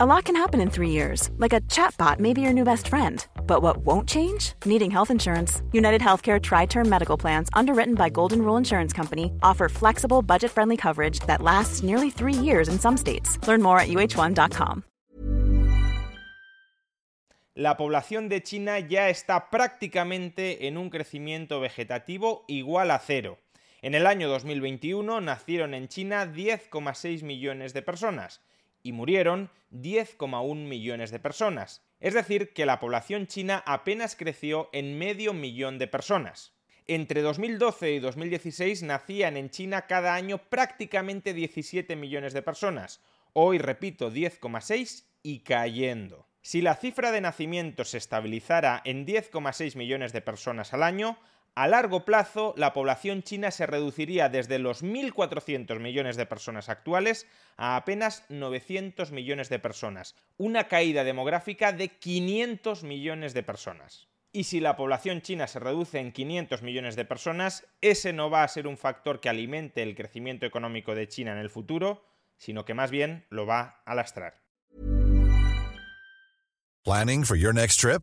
A lot can happen in three years, like a chatbot may be your new best friend. But what won't change? Needing health insurance. United Healthcare Tri Term Medical Plans, underwritten by Golden Rule Insurance Company, offer flexible, budget friendly coverage that lasts nearly three years in some states. Learn more at uh1.com. La población de China ya está prácticamente en un crecimiento vegetativo igual a cero. En el año 2021 nacieron en China 10,6 millones de personas y murieron 10,1 millones de personas. Es decir, que la población china apenas creció en medio millón de personas. Entre 2012 y 2016 nacían en China cada año prácticamente 17 millones de personas. Hoy, repito, 10,6 y cayendo. Si la cifra de nacimientos se estabilizara en 10,6 millones de personas al año, a largo plazo, la población china se reduciría desde los 1.400 millones de personas actuales a apenas 900 millones de personas, una caída demográfica de 500 millones de personas. Y si la población china se reduce en 500 millones de personas, ese no va a ser un factor que alimente el crecimiento económico de China en el futuro, sino que más bien lo va a lastrar. Planning for your next trip?